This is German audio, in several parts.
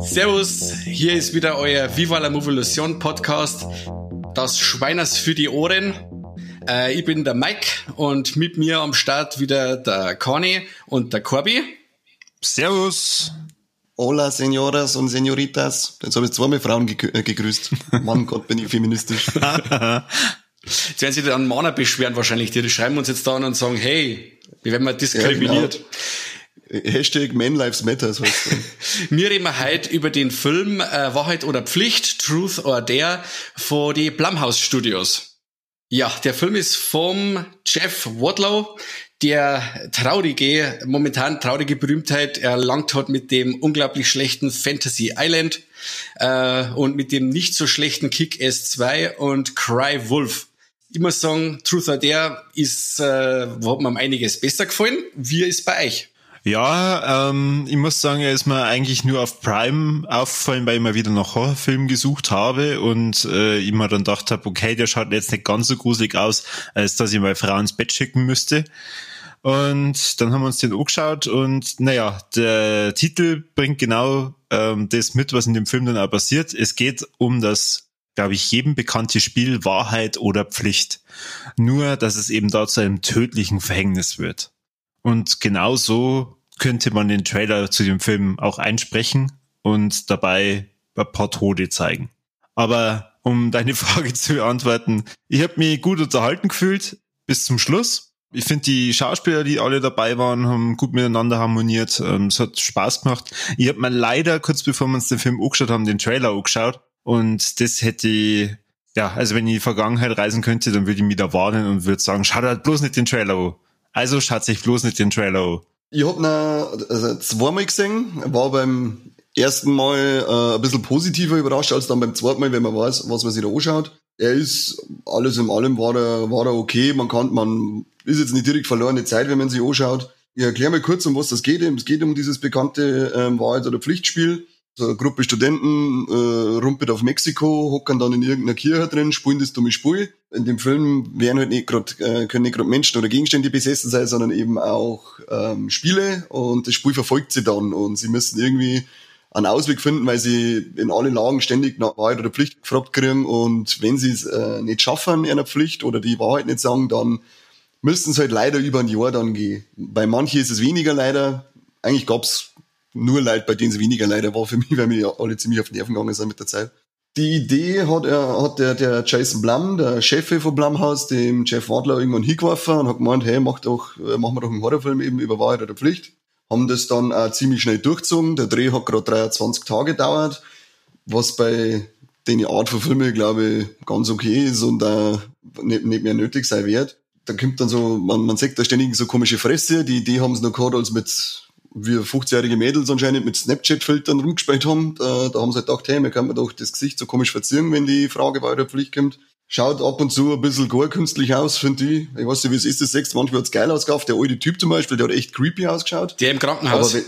Servus, hier ist wieder euer Viva la Movolution Podcast. Das Schweiners für die Ohren. Äh, ich bin der Mike und mit mir am Start wieder der Conny und der Corby. Servus. Hola, Senoras und Senoritas. Jetzt habe ich zweimal Frauen äh, gegrüßt. Mann Gott, bin ich feministisch. jetzt werden sich dann Männer beschweren wahrscheinlich. Die schreiben uns jetzt da an und sagen, hey, wie werden wir diskriminiert? Ja, genau. Hashtag Man Lives Matter. So wir reden heute über den Film äh, Wahrheit oder Pflicht, Truth or Dare von die Blumhouse Studios. Ja, der Film ist vom Jeff Wadlow, der traurige, momentan traurige Berühmtheit erlangt hat mit dem unglaublich schlechten Fantasy Island äh, und mit dem nicht so schlechten Kick S2 und Cry Wolf. Muss sagen, Truth or Dare ist, äh, hat mir einiges besser gefallen. Wie ist bei euch? Ja, ähm, ich muss sagen, er ist mir eigentlich nur auf Prime aufgefallen, weil ich mal wieder nach Horrorfilmen gesucht habe und äh, ich mir dann gedacht habe, okay, der schaut jetzt nicht ganz so gruselig aus, als dass ich meine Frau ins Bett schicken müsste. Und dann haben wir uns den angeschaut und naja, der Titel bringt genau ähm, das mit, was in dem Film dann auch passiert. Es geht um das, glaube ich, jedem bekannte Spiel Wahrheit oder Pflicht. Nur, dass es eben da zu einem tödlichen Verhängnis wird. Und genau so könnte man den Trailer zu dem Film auch einsprechen und dabei ein paar Tode zeigen. Aber um deine Frage zu beantworten, ich habe mich gut unterhalten gefühlt bis zum Schluss. Ich finde, die Schauspieler, die alle dabei waren, haben gut miteinander harmoniert. Ähm, es hat Spaß gemacht. Ich habe mir leider, kurz bevor wir uns den Film angeschaut haben, den Trailer angeschaut. Und das hätte ich, ja, also wenn ich in die Vergangenheit reisen könnte, dann würde ich mich da warnen und würde sagen, schau halt bloß nicht den Trailer an. Also schaut sich bloß nicht den an. Ich hab ihn also zweimal gesehen, war beim ersten Mal äh, ein bisschen positiver überrascht als dann beim zweiten Mal, wenn man weiß, was man sich da anschaut. Er ist, alles in allem war er, war er okay. Man kann, man ist jetzt nicht direkt verlorene Zeit, wenn man sich anschaut. Ich erkläre mal kurz, um was das geht. Es geht um dieses bekannte ähm, Wahrheit- oder Pflichtspiel. So eine Gruppe Studenten äh, rumpelt auf Mexiko, hocken dann in irgendeiner Kirche drin, spielen das dumme Spiel. In dem Film werden halt nicht grad, äh, können nicht gerade Menschen oder Gegenstände besessen sein, sondern eben auch ähm, Spiele und das Spiel verfolgt sie dann und sie müssen irgendwie einen Ausweg finden, weil sie in allen Lagen ständig nach Wahrheit oder Pflicht gefragt kriegen und wenn sie es äh, nicht schaffen, einer Pflicht oder die Wahrheit nicht sagen, dann müssten sie halt leider über ein Jahr dann gehen. Bei manchen ist es weniger leider. Eigentlich gab's nur Leid, bei denen es weniger leider war für mich, weil mir alle ziemlich auf die Nerven gegangen sind mit der Zeit. Die Idee hat, er, hat der, der Jason Blum, der Chef von Blumhaus, dem Jeff Wadler irgendwann hingeworfen und hat gemeint, hey, mach doch, äh, machen wir doch einen Horrorfilm eben über Wahrheit oder Pflicht. Haben das dann auch ziemlich schnell durchgezogen. Der Dreh hat gerade 23 Tage gedauert, was bei den Art von Filmen, glaube ich, ganz okay ist und auch nicht, nicht mehr nötig sein wird. Da kommt dann so, man, man sieht da ständig so komische Fresse. Die Idee haben sie noch gehabt, als mit wir 50-jährige Mädels anscheinend mit Snapchat-Filtern rumgespielt haben. Da, da haben sie halt gedacht, hey, wir können doch das Gesicht so komisch verzieren, wenn die Frage weiter Pflicht kommt. Schaut ab und zu ein bisschen gar künstlich aus, finde ich. Ich weiß nicht, wie es ist, das sechs manchmal hat's geil ausgehabt. Der alte Typ zum Beispiel, der hat echt creepy ausgeschaut. Der im Krankenhaus? Aber,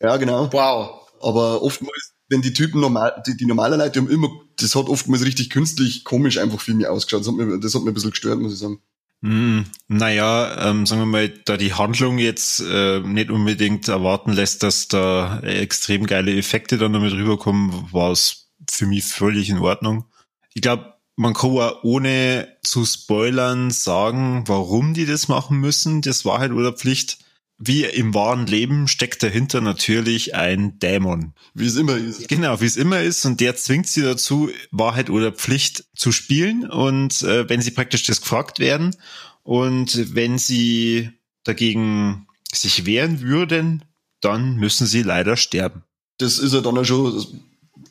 ja, genau. Wow. Aber oftmals, wenn die Typen normal, die, die normalen Leute haben immer, das hat oftmals richtig künstlich komisch einfach für mich ausgeschaut. Das hat mir, das hat mir ein bisschen gestört, muss ich sagen. Hm, naja, ähm, sagen wir mal, da die Handlung jetzt äh, nicht unbedingt erwarten lässt, dass da extrem geile Effekte dann damit rüberkommen, war es für mich völlig in Ordnung. Ich glaube, man kann auch ohne zu spoilern sagen, warum die das machen müssen, das Wahrheit oder Pflicht wie im wahren Leben steckt dahinter natürlich ein Dämon. Wie es immer ist. Genau, wie es immer ist. Und der zwingt sie dazu, Wahrheit oder Pflicht zu spielen. Und äh, wenn sie praktisch das gefragt werden und wenn sie dagegen sich wehren würden, dann müssen sie leider sterben. Das ist ja dann schon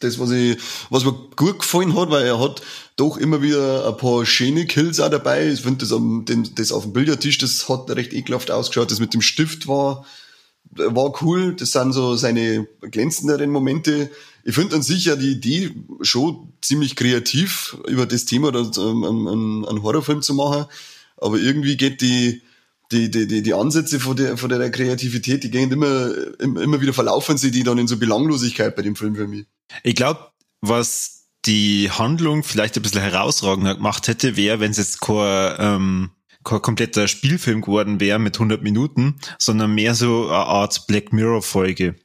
das, was ich, was mir gut gefallen hat, weil er hat doch immer wieder ein paar schöne Kills auch dabei. Ich finde das, am, das auf dem Bildertisch, das hat recht ekelhaft ausgeschaut. Das mit dem Stift war, war cool. Das sind so seine glänzenderen Momente. Ich finde an sich ja die Idee schon ziemlich kreativ, über das Thema einen, einen Horrorfilm zu machen. aber irgendwie geht die, die, die, die, die Ansätze von der, von der Kreativität, die gehen immer, immer wieder verlaufen sie die dann in so Belanglosigkeit bei dem Film für mich. Ich glaube, was die Handlung vielleicht ein bisschen herausragender gemacht hätte, wäre, wenn es jetzt kein, ähm, kein kompletter Spielfilm geworden wäre mit 100 Minuten, sondern mehr so eine Art Black Mirror Folge.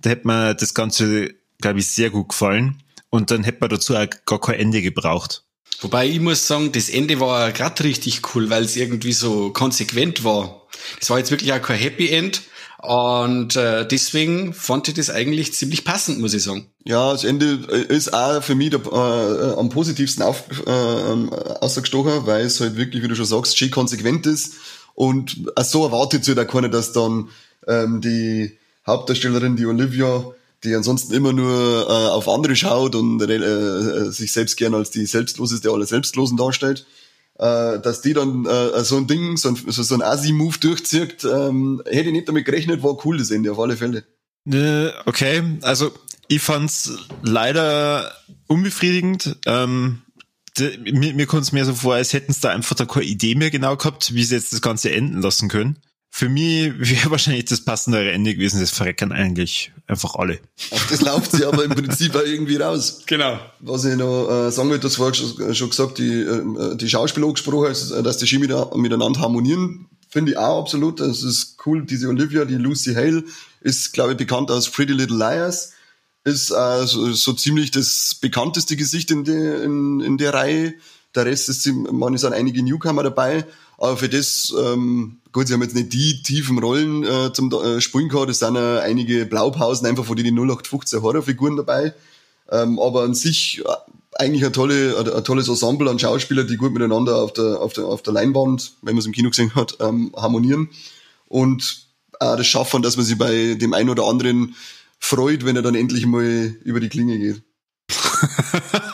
Da hätte mir das Ganze, glaube ich, sehr gut gefallen. Und dann hätte man dazu auch gar kein Ende gebraucht. Wobei ich muss sagen, das Ende war gerade richtig cool, weil es irgendwie so konsequent war. Das war jetzt wirklich auch kein Happy End. Und äh, deswegen fand ich das eigentlich ziemlich passend, muss ich sagen. Ja, das Ende ist auch für mich der, äh, am positivsten auf, äh, ausgestochen, weil es halt wirklich, wie du schon sagst, schön konsequent ist. Und so erwartet sich halt auch keiner, dass dann ähm, die Hauptdarstellerin, die Olivia, die ansonsten immer nur äh, auf andere schaut und äh, äh, sich selbst gern als die selbstloseste aller Selbstlosen darstellt, äh, dass die dann äh, so ein Ding, so ein, so ein Asi-Move durchzieht, ähm, hätte ich nicht damit gerechnet, war cool das Ende, auf alle Fälle. Okay, also ich fand's leider unbefriedigend. Ähm, mir mir kommt es mehr so vor, als hätten sie da einfach da keine Idee mehr genau gehabt, wie sie jetzt das Ganze enden lassen können. Für mich wäre wahrscheinlich das passendere Ende gewesen, das verreckern eigentlich einfach alle. Auf das läuft sie aber im Prinzip auch irgendwie raus. Genau. Was ich noch äh, sagen will, das war schon, schon gesagt, die, äh, die Schauspieler angesprochen, also, dass die Ski miteinander harmonieren, finde ich auch absolut. Das ist cool. Diese Olivia, die Lucy Hale, ist, glaube ich, bekannt aus Pretty Little Liars. Ist äh, so, so ziemlich das bekannteste Gesicht in, der in, in der Reihe. Der Rest ist, man sind einige Newcomer dabei. Aber für das, ähm, gut, sie haben jetzt nicht die tiefen Rollen äh, zum äh, Spielen gehabt, es sind äh, einige Blaupausen einfach von den 0815 Horrorfiguren dabei. Ähm, aber an sich äh, eigentlich ein, tolle, ein, ein tolles Ensemble an Schauspielern, die gut miteinander auf der, auf der, auf der Leinwand, wenn man es im Kino gesehen hat, ähm, harmonieren. Und auch das Schaffen, dass man sich bei dem einen oder anderen freut, wenn er dann endlich mal über die Klinge geht.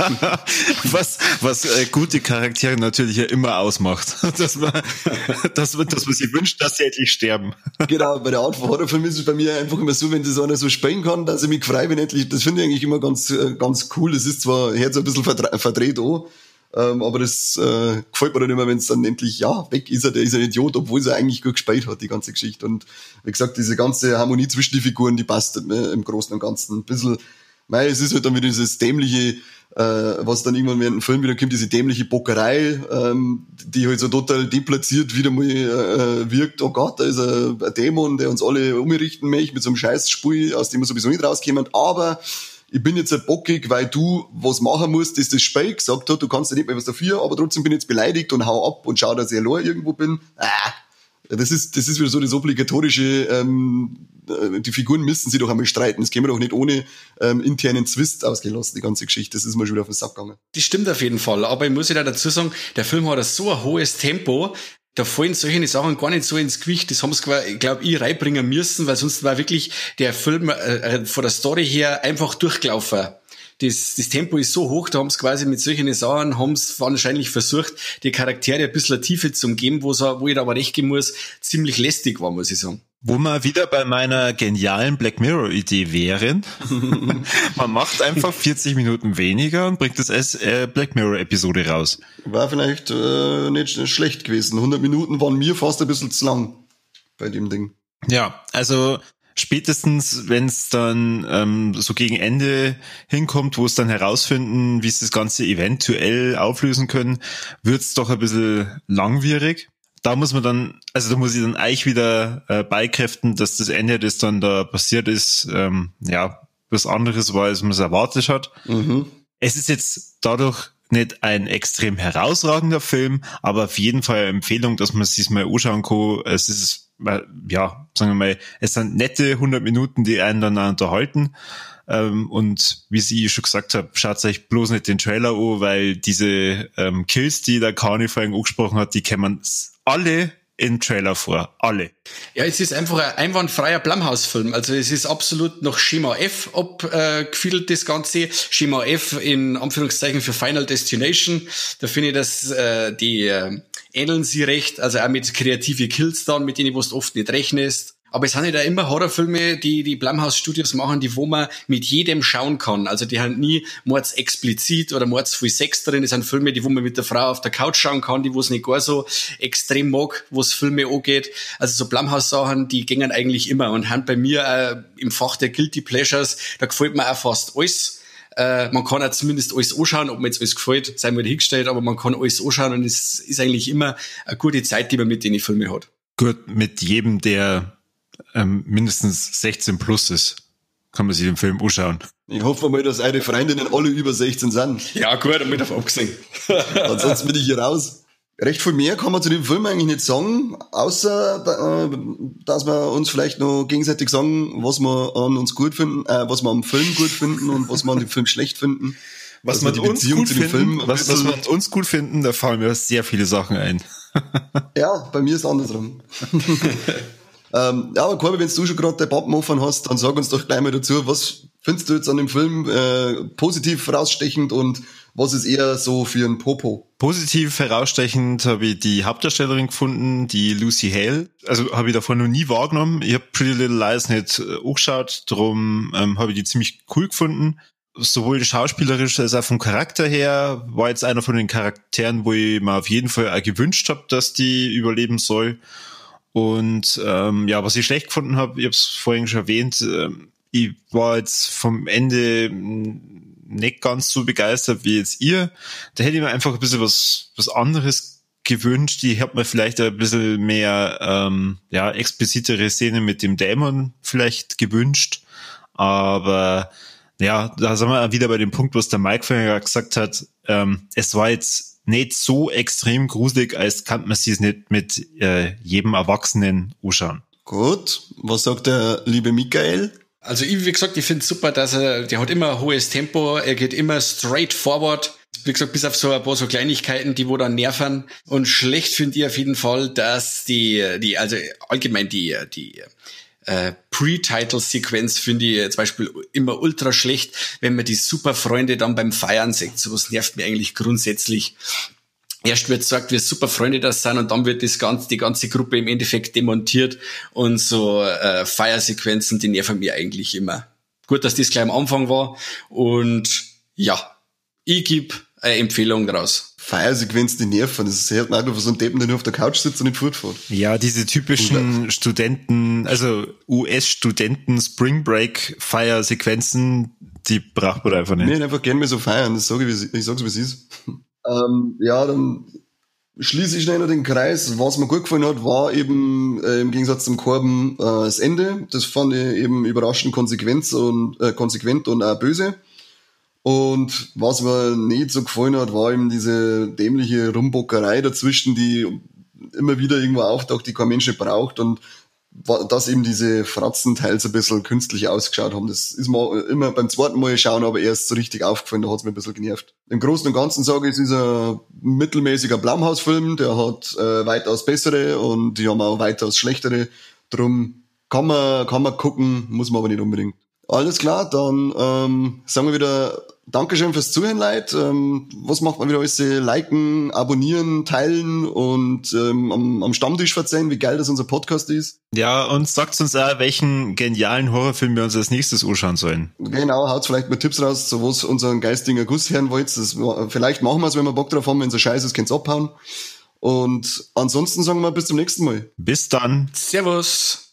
was was äh, gute Charaktere natürlich ja immer ausmacht. dass, man, dass, man, dass man sich wünscht, dass sie endlich sterben. genau, bei der Art von Horrorfilm ist es bei mir einfach immer so, wenn das einer so spielen kann, dass ich mich frei bin endlich. Das finde ich eigentlich immer ganz, äh, ganz cool. Das ist zwar Herz ein bisschen verdreht auch, ähm, aber das äh, gefällt mir dann immer, wenn es dann endlich, ja, weg ist er, der ist ein Idiot, obwohl er eigentlich gut gespielt hat, die ganze Geschichte. Und wie gesagt, diese ganze Harmonie zwischen die Figuren, die passt äh, im Großen und Ganzen. Ein bisschen Mei, es ist halt dann wieder dieses dämliche, äh, was dann irgendwann während dem Film wieder kommt, diese dämliche Bockerei, ähm, die halt so total deplatziert wieder mal äh, wirkt. Oh Gott, da ist ein, ein Dämon, der uns alle umrichten möchte mit so einem Scheißspiel, aus dem wir sowieso nicht rauskommen. Aber ich bin jetzt halt bockig, weil du was machen musst, das das Spiel gesagt hat, du kannst ja nicht mehr was dafür, aber trotzdem bin ich jetzt beleidigt und hau ab und schau, dass ich allein irgendwo bin. Ah, das ist, das ist wieder so das obligatorische, ähm, äh, die Figuren müssen sie doch einmal streiten. Das käme doch nicht ohne ähm, internen Zwist ausgelassen, die ganze Geschichte. Das ist mir schon wieder auf den Sack gegangen. Das stimmt auf jeden Fall. Aber ich muss ja dazu sagen, der Film hat so ein hohes Tempo, da fallen solche Sachen gar nicht so ins Gewicht. Das haben sie, glaube ich, reinbringen müssen, weil sonst war wirklich der Film äh, äh, von der Story her einfach durchgelaufen das, das Tempo ist so hoch, da haben sie quasi mit solchen Sachen, haben sie wahrscheinlich versucht, die Charaktere ein bisschen Tiefe zu geben, wo, wo ich da aber recht geben muss, ziemlich lästig war, muss ich sagen. Wo wir wieder bei meiner genialen Black Mirror Idee wären. man macht einfach 40 Minuten weniger und bringt das als äh, Black Mirror Episode raus. War vielleicht äh, nicht schlecht gewesen. 100 Minuten waren mir fast ein bisschen zu lang bei dem Ding. Ja, also spätestens, wenn es dann ähm, so gegen Ende hinkommt, wo es dann herausfinden, wie sie das Ganze eventuell auflösen können, wird's doch ein bisschen langwierig. Da muss man dann, also da muss ich dann eigentlich wieder äh, beikräften, dass das Ende, das dann da passiert ist, ähm, ja, was anderes war, als man es erwartet hat. Mhm. Es ist jetzt dadurch nicht ein extrem herausragender Film, aber auf jeden Fall eine Empfehlung, dass man es sich mal anschauen kann. Es ist ja, sagen wir mal, es sind nette 100 Minuten, die einen dann unterhalten. Ähm, und wie sie schon gesagt hat, schaut euch bloß nicht den Trailer an, weil diese ähm, Kills, die der Kani vorhin angesprochen hat, die kämen alle in Trailer vor. Alle. Ja, es ist einfach ein einwandfreier Blumhouse-Film. Also es ist absolut noch Schema F abgefiedelt, das Ganze. Schema F in Anführungszeichen für Final Destination. Da finde ich, dass äh, die äh, ähneln sie recht. Also auch mit kreative Kills dann, mit denen du oft nicht rechnest. Aber es sind ja da immer Horrorfilme, die die Blumhouse Studios machen, die wo man mit jedem schauen kann. Also die haben nie mords explizit oder mords viel Sex drin. Es sind Filme, die wo man mit der Frau auf der Couch schauen kann, die wo es nicht gar so extrem mag, wo es Filme angeht. Also so Blumhouse Sachen, die gingen eigentlich immer und haben bei mir äh, im Fach der Guilty Pleasures, da gefällt mir auch fast alles. Äh, man kann auch zumindest alles anschauen, ob mir jetzt alles gefällt, sei mir hingestellt, aber man kann alles anschauen und es ist eigentlich immer eine gute Zeit, die man mit den Filmen hat. Gut, mit jedem, der ähm, mindestens 16 plus ist, kann man sich den Film anschauen. Ich hoffe mal, dass eure Freundinnen alle über 16 sind. Ja, gut, damit auf abgesehen. Ansonsten bin ich hier raus. Recht viel mehr kann man zu dem Film eigentlich nicht sagen, außer äh, dass wir uns vielleicht noch gegenseitig sagen, was wir an uns gut finden, äh, was wir am Film gut finden und was wir an dem Film schlecht finden. Was also wir uns gut finden, was, was wir an uns gut finden, da fallen mir sehr viele Sachen ein. ja, bei mir ist es andersrum. ähm, ja, aber Corby, wenn du schon gerade der Pappen offen hast, dann sag uns doch gleich mal dazu, was findest du jetzt an dem Film äh, positiv herausstechend und was ist eher so für ein Popo? Positiv herausstechend habe ich die Hauptdarstellerin gefunden, die Lucy Hale. Also habe ich davon noch nie wahrgenommen. Ich habe Pretty Little Lies nicht äh, angeschaut, darum ähm, habe ich die ziemlich cool gefunden. Sowohl schauspielerisch als auch vom Charakter her war jetzt einer von den Charakteren, wo ich mir auf jeden Fall auch gewünscht habe, dass die überleben soll. Und ähm, ja, was ich schlecht gefunden habe, ich habe es vorhin schon erwähnt, äh, ich war jetzt vom Ende nicht ganz so begeistert wie jetzt ihr. Da hätte ich mir einfach ein bisschen was, was anderes gewünscht. Ich habe mir vielleicht ein bisschen mehr ähm, ja, explicitere Szene mit dem Dämon vielleicht gewünscht. Aber ja, da sind wir wieder bei dem Punkt, was der Mike vorher gesagt hat. Ähm, es war jetzt nicht so extrem gruselig, als kann man sich nicht mit äh, jedem Erwachsenen anschauen. Gut, was sagt der liebe Michael? Also ich, wie gesagt, ich finde super, dass er, der hat immer hohes Tempo, er geht immer straight forward. Wie gesagt, bis auf so ein paar so Kleinigkeiten, die wo dann nerven. Und schlecht finde ich auf jeden Fall, dass die, die, also allgemein die, die, äh, Pre-Title-Sequenz finde ich zum Beispiel immer ultra schlecht, wenn man die Superfreunde dann beim Feiern sieht. Sowas nervt mir eigentlich grundsätzlich erst wird gesagt, wie super Freunde das sind und dann wird das ganze, die ganze Gruppe im Endeffekt demontiert und so äh, Feiersequenzen, die nerven mir eigentlich immer. Gut, dass das gleich am Anfang war und ja, ich gebe eine Empfehlung raus. Feiersequenzen, die nerven. Das ist halt einfach so ein Deppen, der nur auf der Couch sitzt und nicht fortfährt. Ja, diese typischen Studenten, also US-Studenten Spring Break Feiersequenzen, die braucht man einfach nicht. Nee, einfach gerne mehr so feiern. Das sage ich, ich sag's, wie es ist. Ähm, ja, dann schließe ich schnell den Kreis. Was mir gut gefallen hat, war eben äh, im Gegensatz zum Korben äh, das Ende. Das fand ich eben überraschend konsequent und, äh, konsequent und auch böse. Und was mir nicht so gefallen hat, war eben diese dämliche Rumbockerei dazwischen, die immer wieder irgendwo auftaucht, die kein Mensch braucht und dass eben diese Fratzen teils ein bisschen künstlich ausgeschaut haben. Das ist mir immer beim zweiten Mal schauen, aber erst so richtig aufgefallen, da hat's mir ein bisschen genervt. Im Großen und Ganzen sage ich, es ist ein mittelmäßiger Blumhouse-Film, der hat äh, weitaus bessere und die haben auch weitaus schlechtere. Drum kann man, kann man gucken, muss man aber nicht unbedingt. Alles klar, dann ähm, sagen wir wieder Dankeschön fürs Zuhören, Leute. Ähm, was macht man wieder alles? Liken, abonnieren, teilen und ähm, am, am Stammtisch verzeihen, wie geil das unser Podcast ist. Ja, und sagt uns auch, welchen genialen Horrorfilm wir uns als nächstes anschauen sollen. Genau, haut vielleicht mal Tipps raus, so was unseren geistigen Guss hören wollt. Das, vielleicht machen wir es, wenn wir Bock drauf haben. Wenn so scheiße ist, könnt's abhauen. Und ansonsten sagen wir bis zum nächsten Mal. Bis dann. Servus.